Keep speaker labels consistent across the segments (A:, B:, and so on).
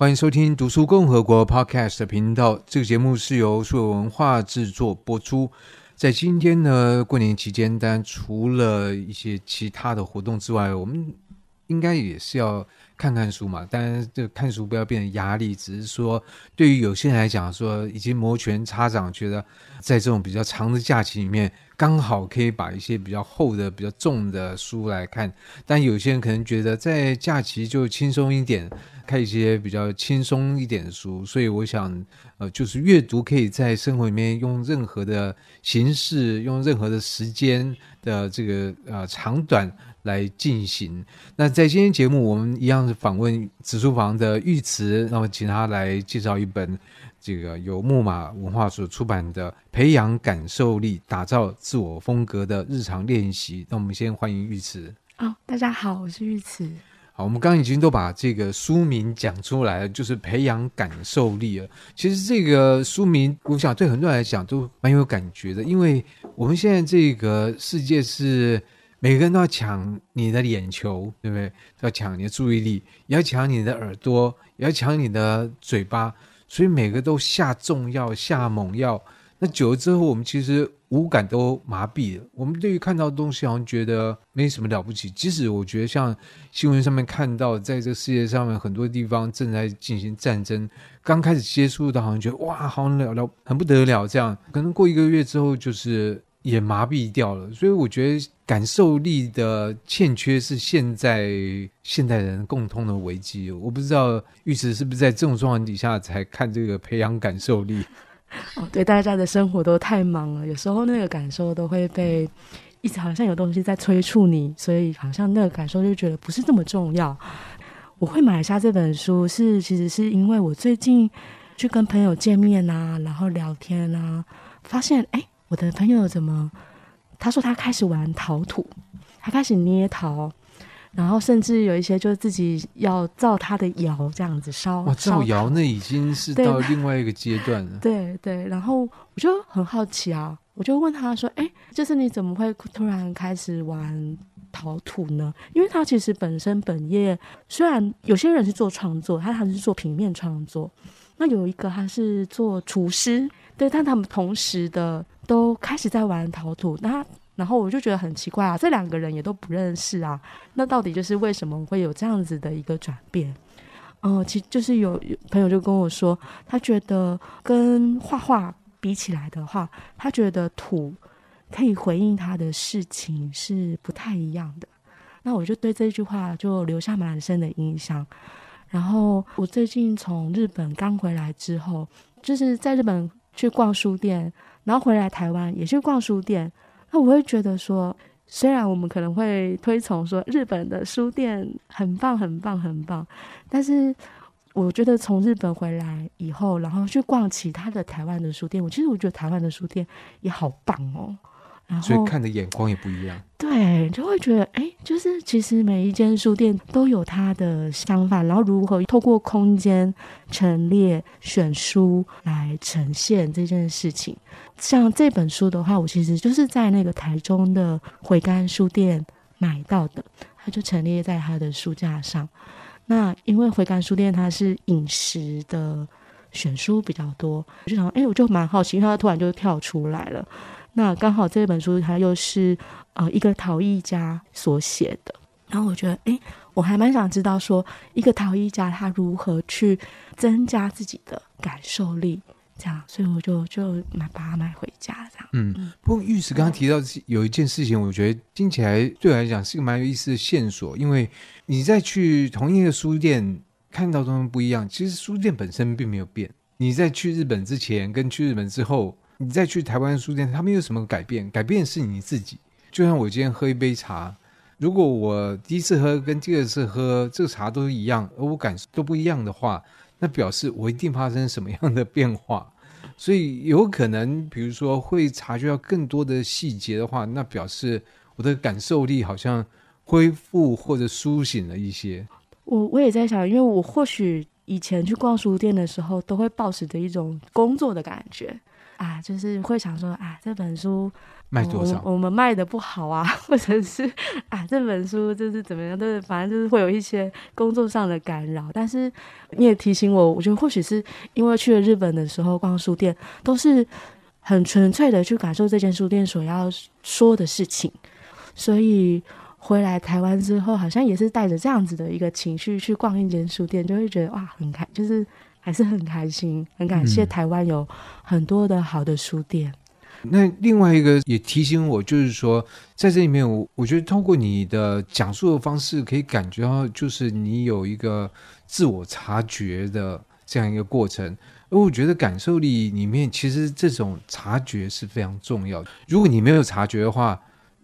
A: 欢迎收听《读书共和国》Podcast 频道。这个节目是由数位文化制作播出。在今天呢，过年期间，当然除了一些其他的活动之外，我们应该也是要看看书嘛。当然，这看书不要变成压力，只是说对于有些人来讲，说已经摩拳擦掌，觉得在这种比较长的假期里面。刚好可以把一些比较厚的、比较重的书来看，但有些人可能觉得在假期就轻松一点，看一些比较轻松一点的书。所以我想，呃，就是阅读可以在生活里面用任何的形式、用任何的时间的这个呃长短来进行。那在今天节目，我们一样是访问紫书房的玉慈，那么请他来介绍一本。这个由木马文化所出版的《培养感受力，打造自我风格的日常练习》。那我们先欢迎玉慈。
B: 哦，大家好，我是玉慈。
A: 我们刚刚已经都把这个书名讲出来了，就是培养感受力了。其实这个书名，我想对很多人来讲都蛮有感觉的，因为我们现在这个世界是每个人都要抢你的眼球，对不对？要抢你的注意力，也要抢你的耳朵，也要抢你的嘴巴。所以每个都下重药、下猛药，那久了之后，我们其实五感都麻痹了。我们对于看到的东西，好像觉得没什么了不起。即使我觉得像新闻上面看到，在这个世界上面很多地方正在进行战争，刚开始接触到，好像觉得哇，好了了，很不得了。这样可能过一个月之后，就是也麻痹掉了。所以我觉得。感受力的欠缺是现在现代人共通的危机。我不知道玉慈是不是在这种状况底下才看这个培养感受力。
B: 哦，对，大家的生活都太忙了，有时候那个感受都会被一直好像有东西在催促你，所以好像那个感受就觉得不是这么重要。我会买下这本书是其实是因为我最近去跟朋友见面啊，然后聊天啊，发现哎，我的朋友怎么？他说他开始玩陶土，他开始捏陶，然后甚至有一些就是自己要造他的窑这样子烧。哇，
A: 造窑那已经是到另外一个阶段了。
B: 对 对，然后我就很好奇啊，我就问他说：“哎，就是你怎么会突然开始玩陶土呢？”因为他其实本身本业虽然有些人是做创作，他还是做平面创作，那有一个他是做厨师，对，但他们同时的。都开始在玩陶土，那然后我就觉得很奇怪啊，这两个人也都不认识啊，那到底就是为什么会有这样子的一个转变？哦、其实就是有朋友就跟我说，他觉得跟画画比起来的话，他觉得土可以回应他的事情是不太一样的。那我就对这句话就留下蛮深的印象。然后我最近从日本刚回来之后，就是在日本去逛书店。然后回来台湾也去逛书店，那我会觉得说，虽然我们可能会推崇说日本的书店很棒、很棒、很棒，但是我觉得从日本回来以后，然后去逛其他的台湾的书店，我其实我觉得台湾的书店也好棒哦。
A: 所以看的眼光也不一样，
B: 对，就会觉得，哎，就是其实每一间书店都有它的想法，然后如何透过空间陈列、选书来呈现这件事情。像这本书的话，我其实就是在那个台中的回甘书店买到的，它就陈列在它的书架上。那因为回甘书店它是饮食的选书比较多，我就想，哎，我就蛮好奇，因为它突然就跳出来了。那刚好这本书它又是呃一个陶艺家所写的，然后我觉得哎，我还蛮想知道说一个陶艺家他如何去增加自己的感受力，这样，所以我就就买把它买回家这样。
A: 嗯，不过玉石刚刚提到有一件事情，我觉得听起来对我来讲是一个蛮有意思的线索，因为你在去同一个书店看到东西不一样，其实书店本身并没有变。你在去日本之前跟去日本之后。你再去台湾书店，他们有什么改变？改变是你自己。就像我今天喝一杯茶，如果我第一次喝跟第二次喝这个茶都一样，而我感受都不一样的话，那表示我一定发生什么样的变化。所以有可能，比如说会察觉到更多的细节的话，那表示我的感受力好像恢复或者苏醒了一些。
B: 我我也在想，因为我或许以前去逛书店的时候，都会抱持着一种工作的感觉。啊，就是会想说啊，这本书
A: 卖多少？
B: 我，我们卖的不好啊，或者是啊，这本书就是怎么样，就是反正就是会有一些工作上的干扰。但是你也提醒我，我觉得或许是因为去了日本的时候逛书店，都是很纯粹的去感受这间书店所要说的事情，所以。回来台湾之后，好像也是带着这样子的一个情绪去逛一间书店，就会觉得哇，很开，就是还是很开心，很感谢台湾有很多的好的书店。
A: 嗯。那另外一个也提醒我，就是说在这里面，我我觉得通过你的讲述的方式，可以感觉到就是你有一个自我察觉的这样一个过程。而我觉得感受力里面，其实这种察觉是非常重要的。如果你没有察觉的话，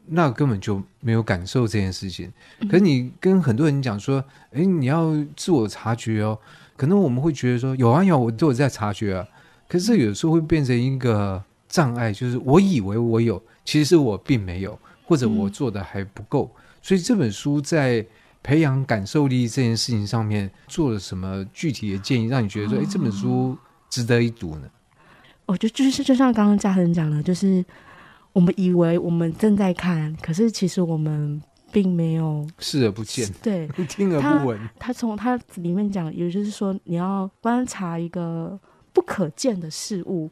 A: 那根本就没有感受这件事情。可是你跟很多人讲说，哎，你要自我察觉哦。可能我们会觉得说，有啊有，我都有在察觉啊。可是有时候会变成一个障碍，就是我以为我有，其实我并没有，或者我做的还不够。所以这本书在培养感受力这件事情上面做了什么具体的建议，让你觉得说，哎，这本书值得一读呢？
B: 我觉得就是就像刚刚嘉恒讲的，就是。我们以为我们正在看，可是其实我们并没有
A: 视而不见，
B: 对，
A: 听而不闻。
B: 他从他里面讲，也就是说，你要观察一个不可见的事物。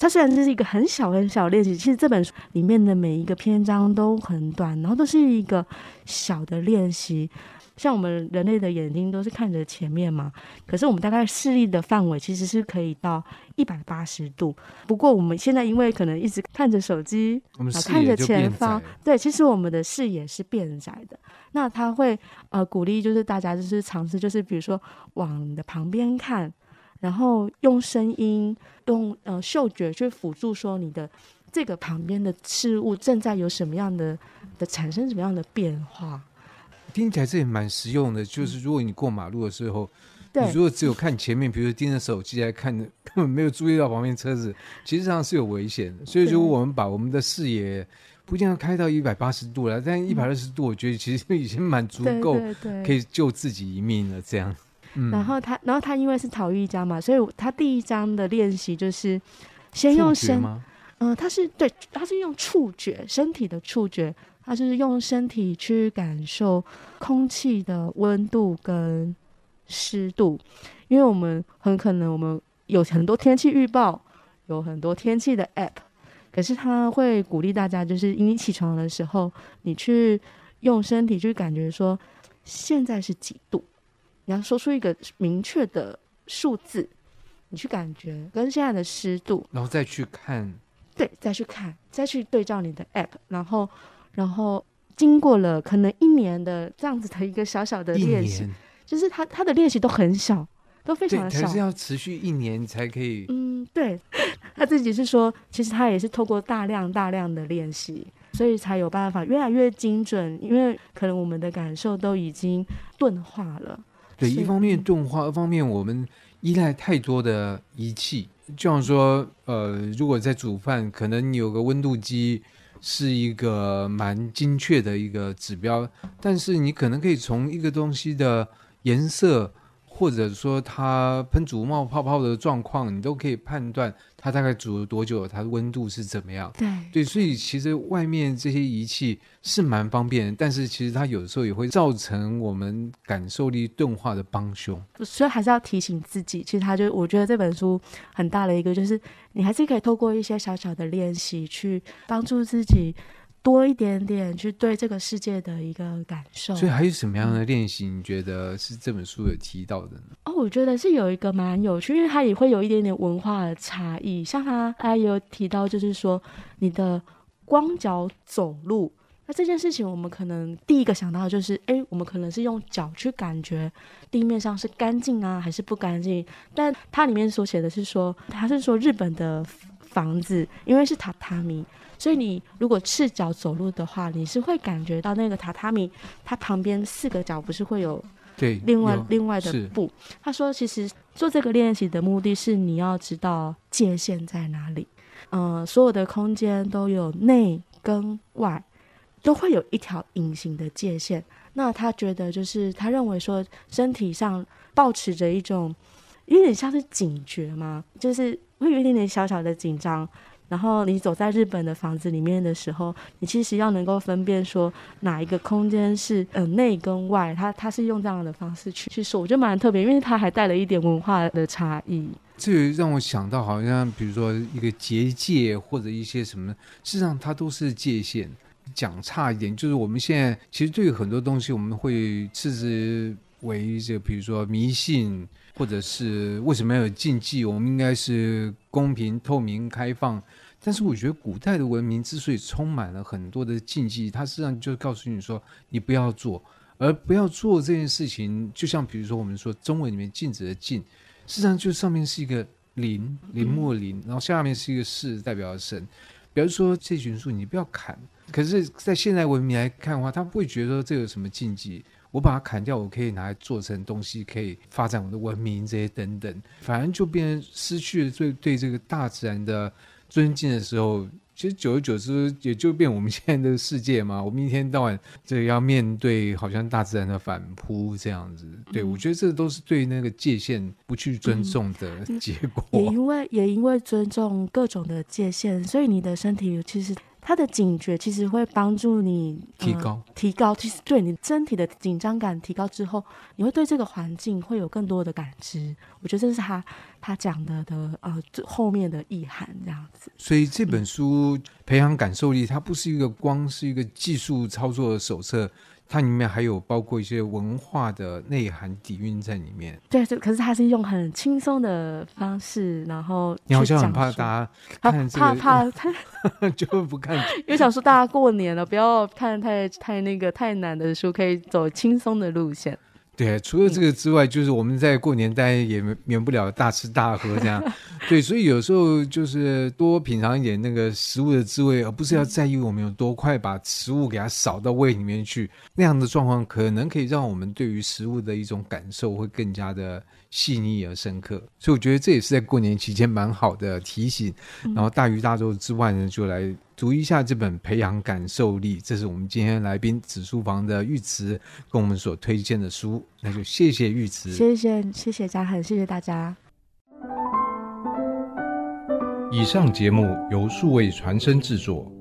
B: 它虽然这是一个很小很小的练习，其实这本书里面的每一个篇章都很短，然后都是一个小的练习。像我们人类的眼睛都是看着前面嘛，可是我们大概视力的范围其实是可以到一百八十度。不过我们现在因为可能一直看着手
A: 机，
B: 看着前方，对，其实我们的视野是变窄的。那他会呃鼓励就是大家就是尝试，就是比如说往你的旁边看，然后用声音、用呃嗅觉去辅助说你的这个旁边的事物正在有什么样的的产生什么样的变化。
A: 听起来这也蛮实用的，就是如果你过马路的时候，
B: 对
A: 你如果只有看前面，比如说盯着手机来看，根本没有注意到旁边车子，其实上是有危险的。所以，如果我们把我们的视野不一定要开到一百八十度了，但一百二十度，我觉得其实已经蛮足够，可以救自己一命了。这样。嗯、
B: 然后他，然后他因为是陶艺家嘛，所以他第一章的练习就是先用身，嗯、呃，他是对，他是用触觉，身体的触觉。他是用身体去感受空气的温度跟湿度，因为我们很可能我们有很多天气预报，有很多天气的 App，可是他会鼓励大家，就是你起床的时候，你去用身体去感觉说现在是几度，你要说出一个明确的数字，你去感觉跟现在的湿度，
A: 然后再去看，
B: 对，再去看，再去对照你的 App，然后。然后经过了可能一年的这样子的一个小小的练习，就是他他的练习都很小，都非常的小，
A: 还是要持续一年才可以。
B: 嗯，对，他自己是说，其实他也是透过大量大量的练习，所以才有办法越来越精准。因为可能我们的感受都已经钝化了。
A: 对，一方面钝化，一方面我们依赖太多的仪器，就像说，呃，如果在煮饭，可能你有个温度计。是一个蛮精确的一个指标，但是你可能可以从一个东西的颜色，或者说它喷煮冒泡泡的状况，你都可以判断它大概煮了多久，它的温度是怎么样。
B: 对
A: 对，所以其实外面这些仪器是蛮方便，但是其实它有时候也会造成我们感受力钝化的帮凶。
B: 所以还是要提醒自己，其实它就我觉得这本书很大的一个就是，你还是可以透过一些小小的练习去帮助自己。多一点点去对这个世界的一个感受，
A: 所以还有什么样的练习？你觉得是这本书有提到的呢？
B: 哦，我觉得是有一个蛮有趣，因为它也会有一点点文化的差异。像他，他有提到，就是说你的光脚走路，那这件事情，我们可能第一个想到的就是，哎，我们可能是用脚去感觉地面上是干净啊，还是不干净？但它里面所写的是说，它是说日本的房子，因为是榻榻米。所以你如果赤脚走路的话，你是会感觉到那个榻榻米，它旁边四个角不是会有对另外另外的布。他说，其实做这个练习的目的是你要知道界限在哪里。嗯、呃，所有的空间都有内跟外，都会有一条隐形的界限。那他觉得就是他认为说身体上保持着一种有点像是警觉嘛，就是。会有一点点小小的紧张。然后你走在日本的房子里面的时候，你其实要能够分辨说哪一个空间是呃内跟外，它它是用这样的方式去去说，我觉得蛮特别，因为它还带了一点文化的差异。
A: 这让我想到，好像比如说一个结界或者一些什么，事实上它都是界限。讲差一点，就是我们现在其实对于很多东西，我们会称之为这，比如说迷信，或者是为什么要有禁忌？我们应该是公平、透明、开放。但是我觉得古代的文明之所以充满了很多的禁忌，它实际上就告诉你说你不要做，而不要做这件事情，就像比如说我们说中文里面禁止的禁，实际上就上面是一个林，林木林，然后下面是一个士，代表神。比如说这群树你不要砍，可是，在现代文明来看的话，他不会觉得这有什么禁忌，我把它砍掉，我可以拿来做成东西，可以发展我的文明这些等等，反正就变成失去了对对这个大自然的。尊敬的时候，其实久而久之也就变我们现在的世界嘛。我们一天到晚这要面对好像大自然的反扑这样子，对，我觉得这都是对那个界限不去尊重的结果。
B: 嗯，也因为也因为尊重各种的界限，所以你的身体其实。它的警觉其实会帮助你
A: 提高、呃，
B: 提高。其实对你身体的紧张感提高之后，你会对这个环境会有更多的感知。我觉得这是他他讲的的呃后面的意涵这样子。
A: 所以这本书、嗯、培养感受力，它不是一个光是一个技术操作的手册。它里面还有包括一些文化的内涵底蕴在里面。
B: 对，可是它是用很轻松的方式，然后
A: 你好像很怕大家看这个，
B: 怕 怕他
A: 就不看，
B: 因为想说大家过年了，不要看太太那个太难的书，可以走轻松的路线。
A: 对，除了这个之外，就是我们在过年大家也免不了大吃大喝这样。对，所以有时候就是多品尝一点那个食物的滋味，而不是要在意我们有多快把食物给它扫到胃里面去。那样的状况可能可以让我们对于食物的一种感受会更加的细腻而深刻。所以我觉得这也是在过年期间蛮好的提醒。然后大鱼大肉之外呢，就来。读一下这本《培养感受力》，这是我们今天来宾紫书房的玉慈跟我们所推荐的书，那就谢谢玉慈，
B: 谢谢谢谢嘉恒，谢谢大家。
C: 以上节目由数位传声制作。